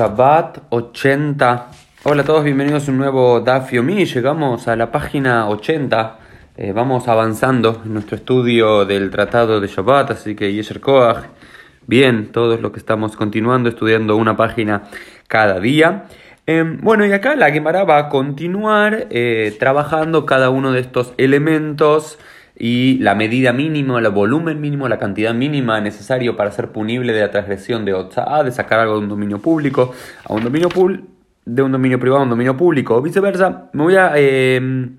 Shabbat 80. Hola a todos, bienvenidos a un nuevo Daf Yomi. Llegamos a la página 80. Eh, vamos avanzando en nuestro estudio del Tratado de Shabbat, así que Yesher Koach. Bien, todos los que estamos continuando estudiando una página cada día. Em, bueno, y acá la Gemara va a continuar eh, trabajando cada uno de estos elementos y la medida mínima, el volumen mínimo, la cantidad mínima necesario para ser punible de la transgresión de OTSA, de sacar algo de un dominio público a un dominio de un dominio privado a un dominio público o viceversa, me voy a em,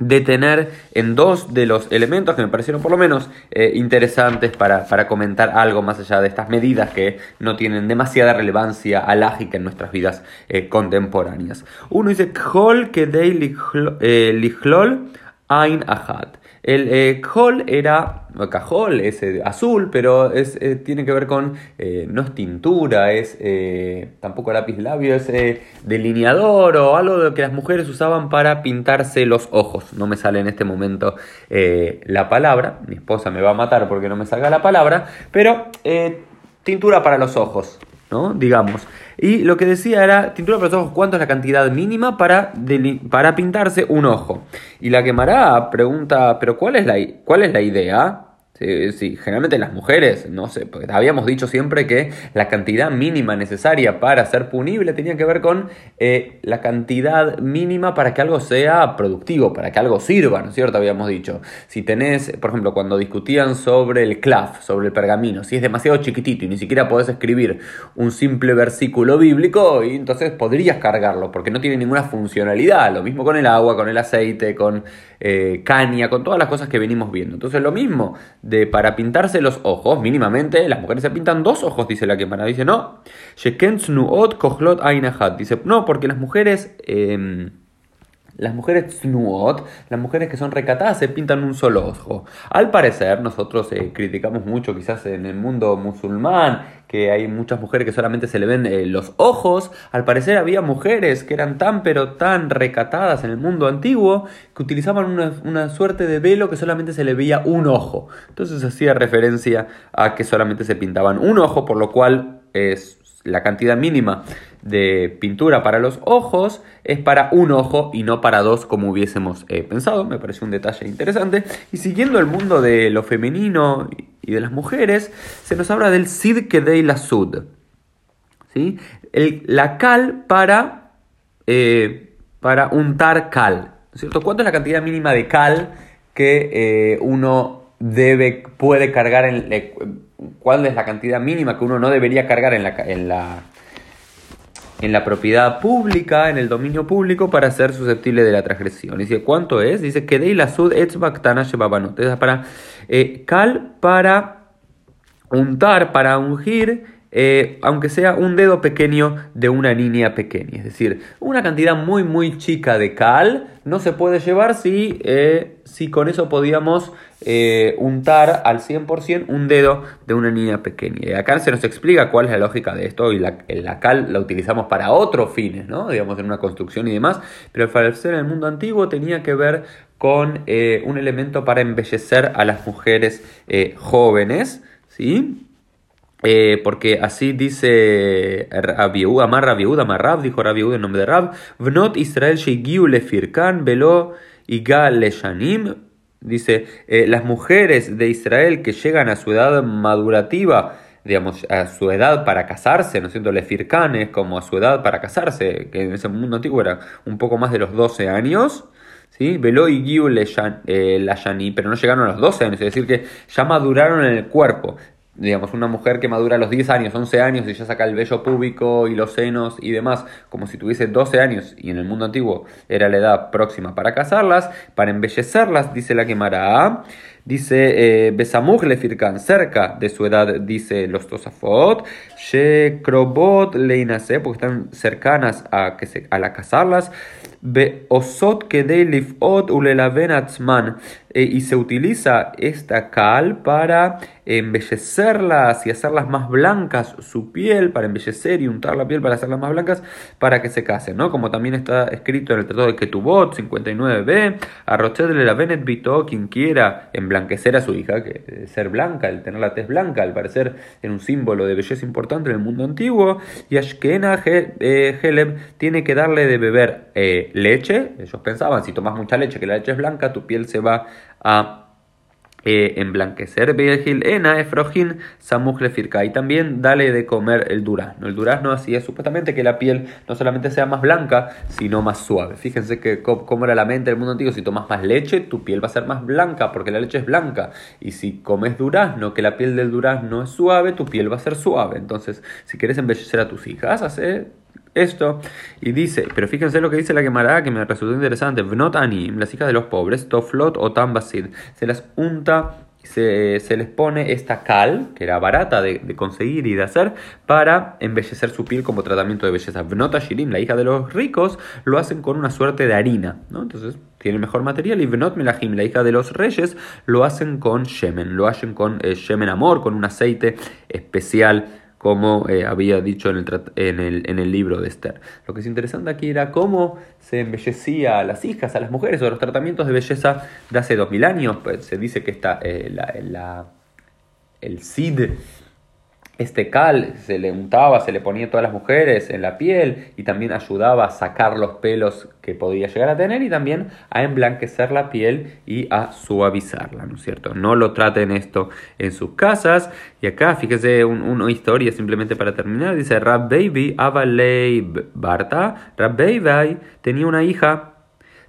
detener en dos de los elementos que me parecieron por lo menos eh, interesantes para, comentar algo más allá de estas medidas que no tienen demasiada relevancia alágica en nuestras vidas eh, contemporáneas. Uno dice, Kol Kedei Lichlol Ein Ahad. El eh, era, cajol es eh, azul, pero es, eh, tiene que ver con, eh, no es tintura, es tampoco lápiz labio, es delineador o algo de que las mujeres usaban para pintarse los ojos. No me sale en este momento la palabra, mi esposa me va a matar porque no me salga la palabra, pero tintura para los ojos. ¿no? Digamos. Y lo que decía era, tintura para los ojos, ¿cuánto es la cantidad mínima para, para pintarse un ojo? Y la quemará pregunta, ¿pero cuál es la, cuál es la idea? Sí, generalmente las mujeres, no sé, porque habíamos dicho siempre que la cantidad mínima necesaria para ser punible tenía que ver con eh, la cantidad mínima para que algo sea productivo, para que algo sirva, ¿no es cierto? Habíamos dicho. Si tenés, por ejemplo, cuando discutían sobre el clav, sobre el pergamino, si es demasiado chiquitito y ni siquiera podés escribir un simple versículo bíblico, y entonces podrías cargarlo, porque no tiene ninguna funcionalidad. Lo mismo con el agua, con el aceite, con eh, caña, con todas las cosas que venimos viendo. Entonces lo mismo de para pintarse los ojos, mínimamente, las mujeres se pintan dos ojos, dice la quemana. Dice, no, Dice, no, porque las mujeres... Em, las mujeres snuot, las mujeres que son recatadas, se pintan un solo ojo. Al parecer, nosotros eh, criticamos mucho quizás en el mundo musulmán, que hay muchas mujeres que solamente se le ven eh, los ojos. Al parecer había mujeres que eran tan pero tan recatadas en el mundo antiguo que utilizaban una, una suerte de velo que solamente se le veía un ojo. Entonces hacía referencia a que solamente se pintaban un ojo, por lo cual es la cantidad mínima de pintura para los ojos es para un ojo y no para dos como hubiésemos eh, pensado. Me parece un detalle interesante. Y siguiendo el mundo de lo femenino y de las mujeres, se nos habla del Sid Kedei la Sud. ¿sí? la cal para, eh, para untar cal. ¿cierto? ¿Cuánto es la cantidad mínima de cal que eh, uno debe, puede cargar en... ¿Cuál es la cantidad mínima que uno no debería cargar en la, en la en la propiedad pública, en el dominio público, para ser susceptible de la transgresión. Dice, ¿cuánto es? Dice que de la sud shebabanot. Es para eh, cal para untar, para ungir, eh, aunque sea un dedo pequeño de una niña pequeña. Es decir, una cantidad muy, muy chica de cal no se puede llevar si, eh, si con eso podíamos eh, untar al 100% un dedo de una niña pequeña. Y acá se nos explica cuál es la lógica de esto y la, la cal la utilizamos para otros fines, ¿no? digamos en una construcción y demás, pero al parecer en el mundo antiguo tenía que ver con un elemento para embellecer a las mujeres jóvenes, ¿sí? Porque así dice Rabiud, Amar Rabiud, Amar Rab, dijo Rabiud en nombre de Rab, Vnot Israel Shegiu Lefirkan, Velo Igal Leshanim, Dice, eh, las mujeres de Israel que llegan a su edad madurativa, digamos, a su edad para casarse, ¿no es cierto? Lefircanes, como a su edad para casarse, que en ese mundo antiguo era un poco más de los 12 años, ¿sí? Velo y Giu eh, la pero no llegaron a los 12 años, es decir, que ya maduraron en el cuerpo digamos, una mujer que madura a los 10 años, 11 años y ya saca el vello púbico y los senos y demás, como si tuviese 12 años y en el mundo antiguo era la edad próxima para casarlas, para embellecerlas, dice la quemará. Dice eh, le cerca de su edad, dice los Tosafot. Shekrobot leinase, porque están cercanas a, que se, a la casarlas. Beosot kedei ulelaven atzman. Eh, y se utiliza esta cal para embellecerlas y hacerlas más blancas su piel, para embellecer y untar la piel para hacerlas más blancas para que se casen, ¿no? Como también está escrito en el Tratado de Ketubot 59b, a de la Venet Bito, quien quiera emblanquecer a su hija, que ser blanca, el tener la tez blanca, al parecer era un símbolo de belleza importante en el mundo antiguo, y Ashkena eh, Heleb tiene que darle de beber eh, leche, ellos pensaban, si tomas mucha leche, que la leche es blanca, tu piel se va a eh, emblanquecer ena efrojin firka y también dale de comer el durazno. El durazno así es supuestamente que la piel no solamente sea más blanca, sino más suave. Fíjense que cómo era la mente del mundo antiguo, si tomas más leche, tu piel va a ser más blanca porque la leche es blanca. Y si comes durazno, que la piel del durazno es suave, tu piel va a ser suave. Entonces, si quieres embellecer a tus hijas, hace esto y dice, pero fíjense lo que dice la Gemara que me resultó interesante, Vnot Anim, las hijas de los pobres, Toflot o Tambasid, se las unta se, se, les pone esta cal, que era barata de, conseguir y de hacer, para embellecer su piel como tratamiento de belleza. Vnota Shirim, la hija de los ricos, lo hacen con una suerte de harina, ¿no? Entonces tiene mejor material. Y Vnot Melahim, la hija de los reyes, lo hacen con shemen, lo hacen con eh, shemen amor, con un aceite especial como eh, había dicho en el, en, el, libro de Esther. Lo que es interesante aquí era cómo se embellecía a las hijas, a las mujeres, o los tratamientos de belleza de hace dos mil años. Pues se dice que está eh, la, el CID este cal se le untaba, se le ponía a todas las mujeres en la piel y también ayudaba a sacar los pelos que podía llegar a tener y también a emblanquecer la piel y a suavizarla, ¿no es cierto? No lo traten esto en sus casas. Y acá, fíjese una historia simplemente para terminar. Dice, Rab Baby Avalei Barta, Rab Baby tenía una hija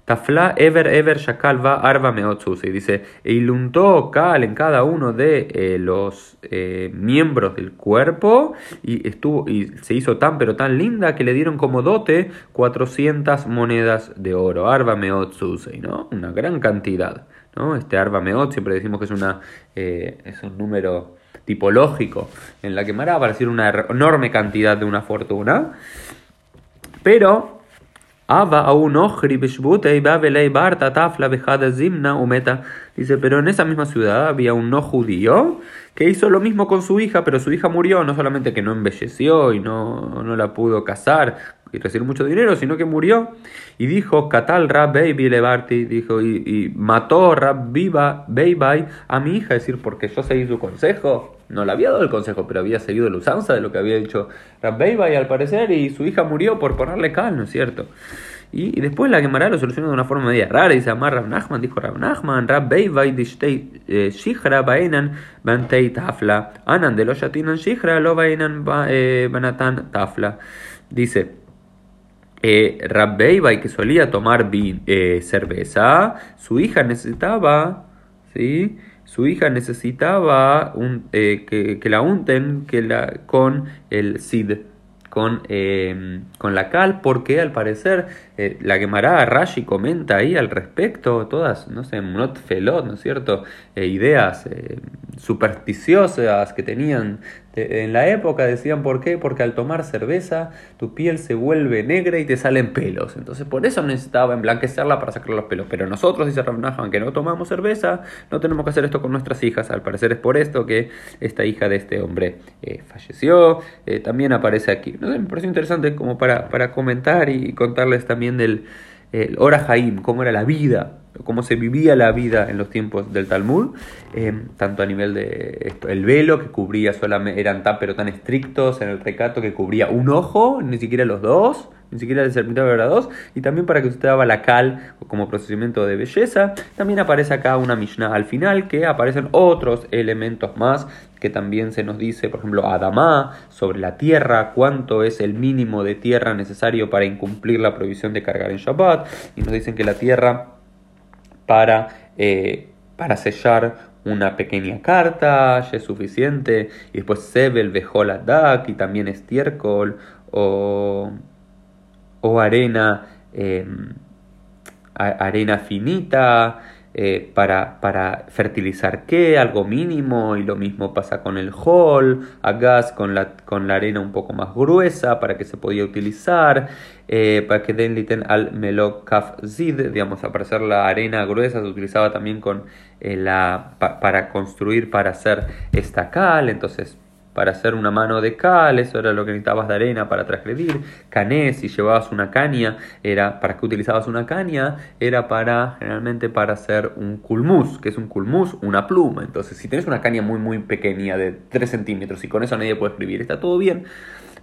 Tafla ever ever shakalva arba y dice, e iluntó cal en cada uno de eh, los eh, miembros del cuerpo y estuvo y se hizo tan pero tan linda que le dieron como dote 400 monedas de oro, arba meotzusei, ¿no? Una gran cantidad, ¿no? Este arba meot siempre decimos que es una eh, es un número tipológico en la que Mara va a una enorme cantidad de una fortuna, pero Dice, pero en esa misma ciudad había un no judío que hizo lo mismo con su hija, pero su hija murió, no solamente que no embelleció y no, no la pudo casar y recibir mucho dinero, sino que murió. Y dijo, Katal Rab Baby dijo, y, mató Rab Viva a mi hija, es decir, porque yo seguí su consejo. No le había dado el consejo, pero había seguido la usanza de lo que había dicho Rab Baby al parecer, y su hija murió por ponerle cal, ¿no es cierto? Y, después la Gemara lo solucionó de una forma media rara. Dice Amar Rab Nachman, dijo Rab Nachman, Rab Beivai dishtei eh, shihra baenan bantei tafla. Anan de lo shatinan shihra lo eh, banatan tafla. Dice, eh, Rab Beivai que solía tomar eh, cerveza, su hija necesitaba, ¿sí? Su hija necesitaba un, eh, que, que, la unten que la, con el sid con, em, con la cal, porque al parecer eh, la Gemara Rashi comenta ahí al respecto, todas, no sé, not felot, ¿no es cierto? Eh, ideas eh, supersticiosas que tenían en la época, decían por qué, porque al tomar cerveza tu piel se vuelve negra y te salen pelos, entonces por eso necesitaba emblanquecerla para sacar los pelos, pero nosotros, dice Rabnahan, que no tomamos cerveza, no tenemos que hacer esto con nuestras hijas, al parecer es por esto que esta hija de este hombre falleció, también aparece aquí, me parece interesante como para, para comentar y contarles también del el Ora Haim, cómo era la vida, cómo se vivía la vida en los tiempos del Talmud, eh, tanto a nivel de el velo que cubría solamente, eran tan pero tan estrictos en el recato que cubría un ojo, ni siquiera los dos, ni siquiera el serpentado era dos, y también para que usted haga la cal como procedimiento de belleza. También aparece acá una Mishnah al final que aparecen otros elementos más que también se nos dice, por ejemplo, Adamá, sobre la tierra, cuánto es el mínimo de tierra necesario para incumplir la prohibición de cargar en Shabbat, y nos dicen que la tierra para, eh, para sellar una pequeña carta ya es suficiente, y después Sebel, Dak y también estiércol, o o arena, em, arena finita, eh, para, para, fertilizar qué, algo mínimo, y lo mismo pasa con el hall, a gas con la, con la arena un poco más gruesa para que se podía utilizar, eh, para que den liten al melokaf zid, digamos, aparecer la arena gruesa se utilizaba también con eh, la, para construir, para hacer esta cal, entonces para hacer una mano de cal, eso era lo que necesitabas de arena para transgredir. Cané, si llevabas una caña, era para qué utilizabas una caña, era para generalmente para hacer un culmus, que es un culmus, una pluma. Entonces, si tienes una caña muy muy pequeña de 3 centímetros y con eso nadie puede escribir, está todo bien.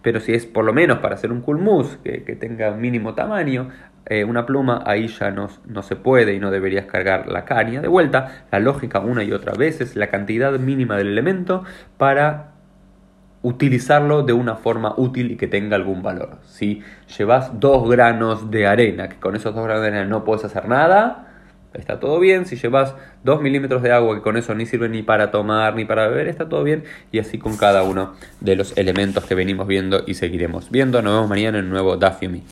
Pero si es por lo menos para hacer un culmus que, que tenga mínimo tamaño, eh, una pluma, ahí ya no, no, se puede y no deberías cargar la caña. De vuelta, la lógica una y otra vez es la cantidad mínima del elemento para utilizarlo de una forma útil y que tenga algún valor. Si llevas dos granos de arena, que con esos dos granos de arena no puedes hacer nada, está todo bien. Si llevas dos milímetros de agua, que con eso ni sirve ni para tomar ni para beber, está todo bien. Y así con cada uno de los elementos que venimos viendo y seguiremos viendo. Nos vemos mañana en un nuevo Dafyomi.